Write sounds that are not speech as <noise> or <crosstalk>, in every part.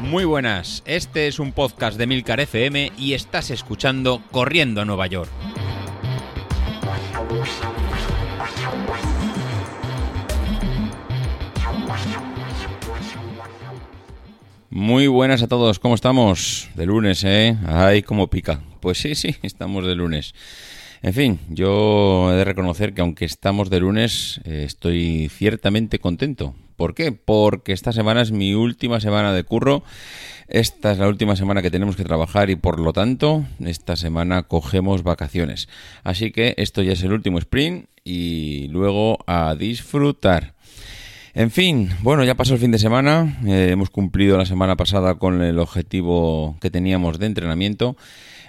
Muy buenas, este es un podcast de Milcar FM y estás escuchando Corriendo a Nueva York. Muy buenas a todos, ¿cómo estamos? De lunes, ¿eh? Ay, cómo pica. Pues sí, sí, estamos de lunes. En fin, yo he de reconocer que aunque estamos de lunes, eh, estoy ciertamente contento. ¿Por qué? Porque esta semana es mi última semana de curro. Esta es la última semana que tenemos que trabajar y por lo tanto esta semana cogemos vacaciones. Así que esto ya es el último sprint y luego a disfrutar. En fin, bueno, ya pasó el fin de semana, eh, hemos cumplido la semana pasada con el objetivo que teníamos de entrenamiento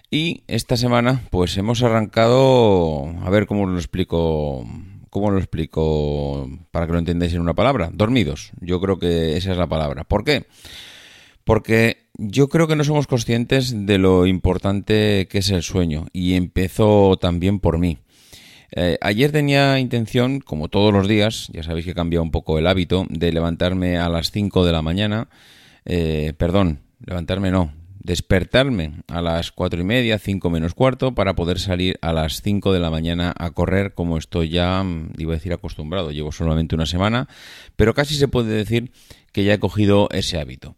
y esta semana, pues hemos arrancado, a ver cómo lo explico, cómo lo explico para que lo entendáis en una palabra, dormidos. Yo creo que esa es la palabra. ¿Por qué? Porque yo creo que no somos conscientes de lo importante que es el sueño y empezó también por mí. Eh, ayer tenía intención, como todos los días, ya sabéis que he cambiado un poco el hábito, de levantarme a las 5 de la mañana. Eh, perdón, levantarme no, despertarme a las cuatro y media, cinco menos cuarto, para poder salir a las 5 de la mañana a correr, como estoy ya, mm, iba a decir acostumbrado, llevo solamente una semana, pero casi se puede decir que ya he cogido ese hábito.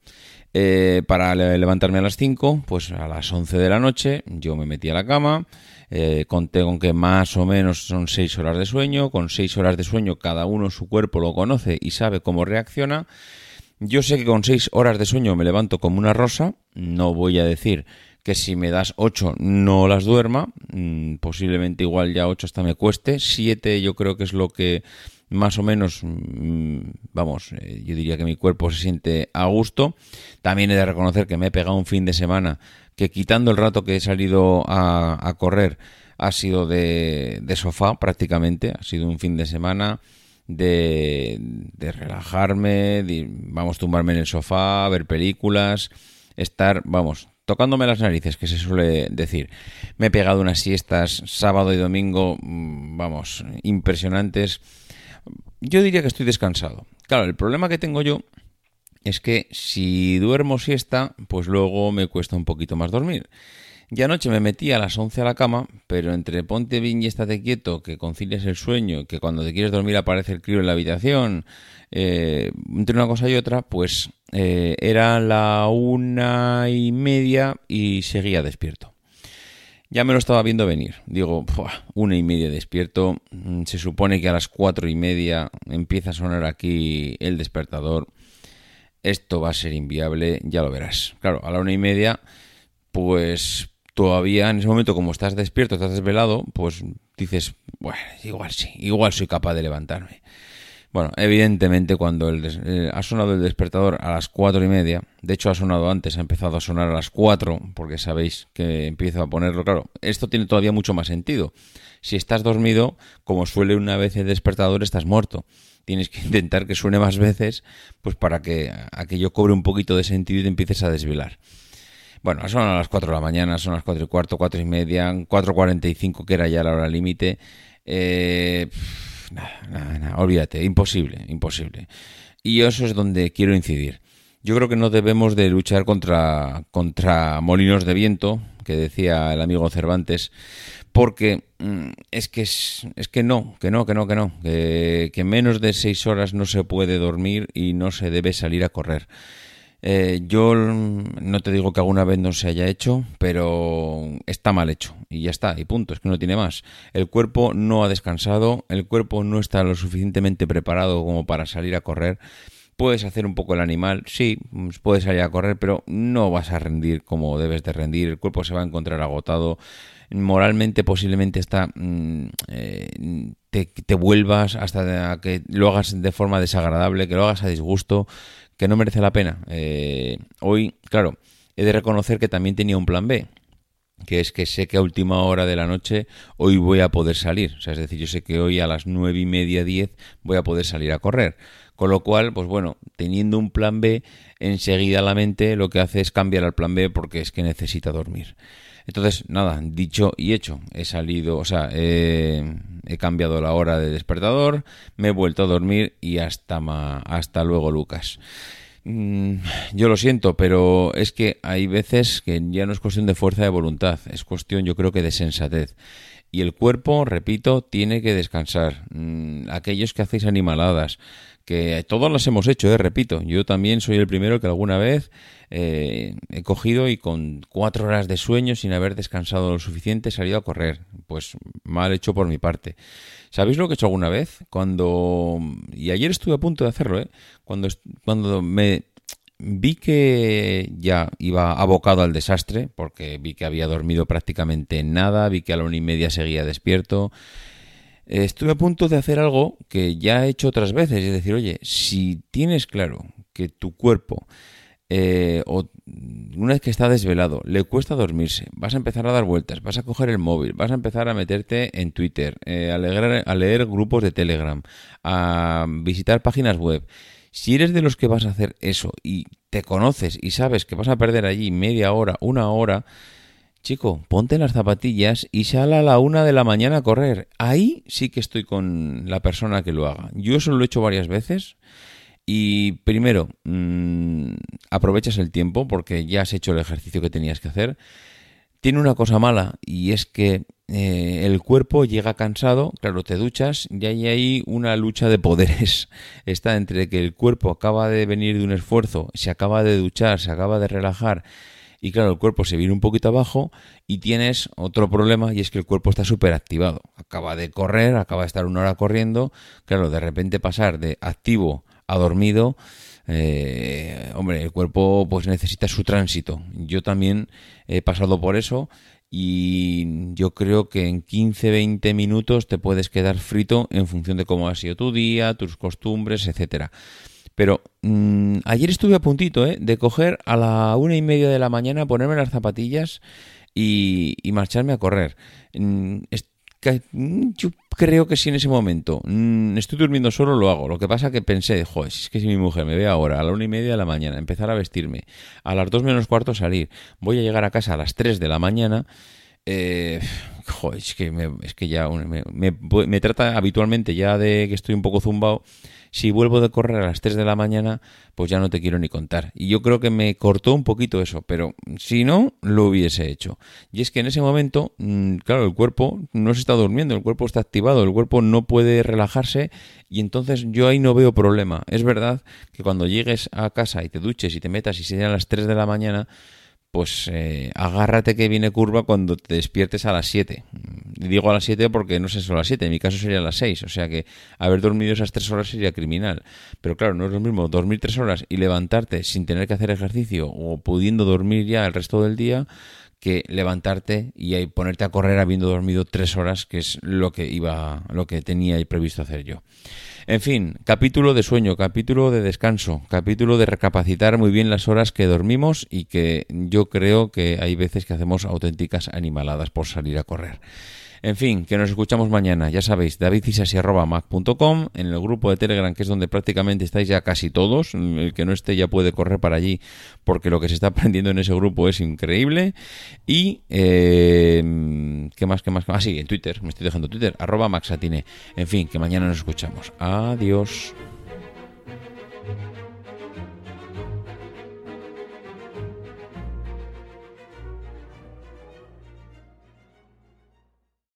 Eh, para levantarme a las 5, pues a las 11 de la noche yo me metí a la cama, eh, conté con que más o menos son 6 horas de sueño, con 6 horas de sueño cada uno su cuerpo lo conoce y sabe cómo reacciona, yo sé que con seis horas de sueño me levanto como una rosa, no voy a decir que si me das ocho no las duerma, mm, posiblemente igual ya ocho hasta me cueste, siete yo creo que es lo que más o menos, mm, vamos, eh, yo diría que mi cuerpo se siente a gusto. También he de reconocer que me he pegado un fin de semana que quitando el rato que he salido a, correr ha sido de, de sofá prácticamente, ha sido un fin de semana de, de relajarme, vamos, tumbarme en el sofá, ver películas, estar, vamos, tocándome las narices, que se suele decir. Me he pegado unas siestas sábado y domingo, mm, vamos, impresionantes. Yo diría que estoy descansado. Claro, el problema que tengo yo es que si duermo siesta, pues luego me cuesta un poquito más dormir. Y anoche me metí a las 11 a la cama, pero entre ponte bien y estate quieto, que concilias el sueño, que cuando te quieres dormir aparece el crío en la habitación, eh, entre una cosa y otra, pues eh, era la una y media y seguía despierto. Ya me lo estaba viendo venir. Digo, una y media despierto. Mm, se supone que a las cuatro y media empieza a sonar aquí el despertador. Esto va a ser inviable, ya lo verás. Claro, a la una y media, pues todavía en ese momento, como estás despierto, estás desvelado, pues dices, bueno, igual sí, igual soy capaz de levantarme. Bueno, evidentemente cuando eh, ha sonado el despertador a las cuatro y media, de hecho ha sonado antes, ha empezado a sonar a las cuatro, porque sabéis que empiezo a ponerlo, claro, esto tiene todavía mucho más sentido. Si estás dormido, como suele una vez el despertador, estás muerto. Tienes que <laughs> intentar que suene más veces, pues para que aquello cobre un poquito de sentido y te empieces a desvelar. Bueno, son a las 4 de la mañana, son las 4 y cuarto, 4 y media, 4.45 que era ya la hora límite. Eh, nada, nada, nada, olvídate, imposible, imposible. Y eso es donde quiero incidir. Yo creo que no debemos de luchar contra, contra molinos de viento, que decía el amigo Cervantes, porque mm, es que es, es, que no, que no, que no, que no, que, que menos de seis horas no se puede dormir y no se debe salir a correr. Eh, yo no te digo que alguna vez no se haya hecho, pero está mal hecho y ya está, y punto, es que no tiene más. El cuerpo no ha descansado, el cuerpo no está lo suficientemente preparado como para salir a correr. Puedes hacer un poco el animal, sí, puedes salir a correr, pero no vas a rendir como debes de rendir. El cuerpo se va a encontrar agotado. Moralmente posiblemente está mm, eh, te, vuelvas hasta que lo hagas de forma desagradable, que lo hagas a disgusto, que no merece la pena. Eh, hoy, claro, he de reconocer que también tenía un plan B, que es que sé que a última hora de la noche hoy voy a poder salir. O sea, es decir, yo sé que hoy a las nueve y media, diez voy a poder salir a correr. Con lo cual, pues bueno, teniendo un plan B, enseguida la mente lo que hace es cambiar al plan B porque es que necesita dormir. Entonces, nada, dicho y hecho, he salido, o sea, he cambiado la hora de despertador, me he vuelto a dormir y hasta, hasta luego, Lucas. Mm, yo lo siento, pero es que hay veces que ya no es cuestión de fuerza de voluntad, es cuestión yo creo que de sensatez. Y el cuerpo, repito, tiene que descansar. Mm, aquellos que hacéis animaladas, que todos las hemos hecho, eh, repito. Yo también soy el primero que alguna vez eh, he cogido y con cuatro horas de sueño sin haber descansado lo suficiente he salido a correr. Pues mal hecho por mi parte. ¿Sabéis lo que he hecho alguna vez? Cuando... Y ayer estuve a punto de hacerlo, ¿eh? Cuando, cuando me vi que ya iba abocado al desastre, porque vi que había dormido prácticamente nada, vi que a la una y media seguía despierto. Estuve a punto de hacer algo que ya he hecho otras veces, es decir, oye, si tienes claro que tu cuerpo, eh, o una vez que está desvelado, le cuesta dormirse, vas a empezar a dar vueltas, vas a coger el móvil, vas a empezar a meterte en Twitter, eh, a leer grupos de Telegram, a visitar páginas web, si eres de los que vas a hacer eso y te conoces y sabes que vas a perder allí media hora, una hora, chico, ponte las zapatillas y sal a la una de la mañana a correr. Ahí sí que estoy con la persona que lo haga. Yo eso lo he hecho varias veces. Y primero, mmm, aprovechas el tiempo porque ya has hecho el ejercicio que tenías que hacer. Tiene una cosa mala y es que eh, el cuerpo llega cansado, claro, te duchas y hay ahí una lucha de poderes. <laughs> Está entre que el cuerpo acaba de venir de un esfuerzo, se acaba de duchar, se acaba de relajar y claro, el cuerpo se viene un poquito abajo y tienes otro problema y es que el cuerpo está súper activado. Acaba de correr, acaba de estar una hora corriendo, claro, de repente pasar de activo a dormido, eh, hombre, el cuerpo pues necesita su tránsito. Yo también he pasado por eso y yo creo que en 15-20 minutos te puedes quedar frito en función de cómo ha sido tu día, tus costumbres, etcétera. Pero mmm, ayer estuve a puntito ¿eh? de coger a la una y media de la mañana, ponerme las zapatillas y, marcharme a correr. Mm, Mm, yo creo que si en ese momento mm, estoy durmiendo solo, lo hago. Lo que pasa que pensé, joder, es que si mi mujer me ve ahora a la una y media de la mañana, empezar a vestirme, a las dos menos cuarto salir, voy a llegar a casa a las tres de la mañana, eh, joder, es que, es que ya me, me, trata habitualmente ya de que estoy un poco zumbado si vuelvo de correr a las 3 de la mañana, pues ya no te quiero ni contar. Y yo creo que me cortó un poquito eso, pero si no, lo hubiese hecho. Y es que en ese momento, mm, claro, el cuerpo no se está durmiendo, el cuerpo está activado, el cuerpo no puede relajarse y entonces yo ahí no veo problema. Es verdad que cuando llegues a casa y te duches y te metas y sean las 3 de la mañana, pues eh, agárrate que viene curva cuando te despiertes a las 7. Digo a las 7 porque no sé, son las 7, en mi caso sería a las 6, o sea que haber dormido esas 3 horas sería criminal. Pero claro, no es lo mismo dormir 3 horas y levantarte sin tener que hacer ejercicio o pudiendo dormir ya el resto del día que levantarte y ponerte a correr habiendo dormido 3 horas, que es lo que iba, lo que tenía previsto hacer yo. En fin, capítulo de sueño, capítulo de descanso, capítulo de recapacitar muy bien las horas que dormimos y que yo creo que hay veces que hacemos auténticas animaladas por salir a correr. En fin, que nos escuchamos mañana. Ya sabéis, davidcisasi.mac.com, en el grupo de Telegram, que es donde prácticamente estáis ya casi todos. El que no esté ya puede correr para allí, porque lo que se está aprendiendo en ese grupo es increíble. Y, eh, ¿qué más, qué más? Ah, sí, en Twitter, me estoy dejando Twitter, arroba maxatine. En fin, que mañana nos escuchamos. Adiós.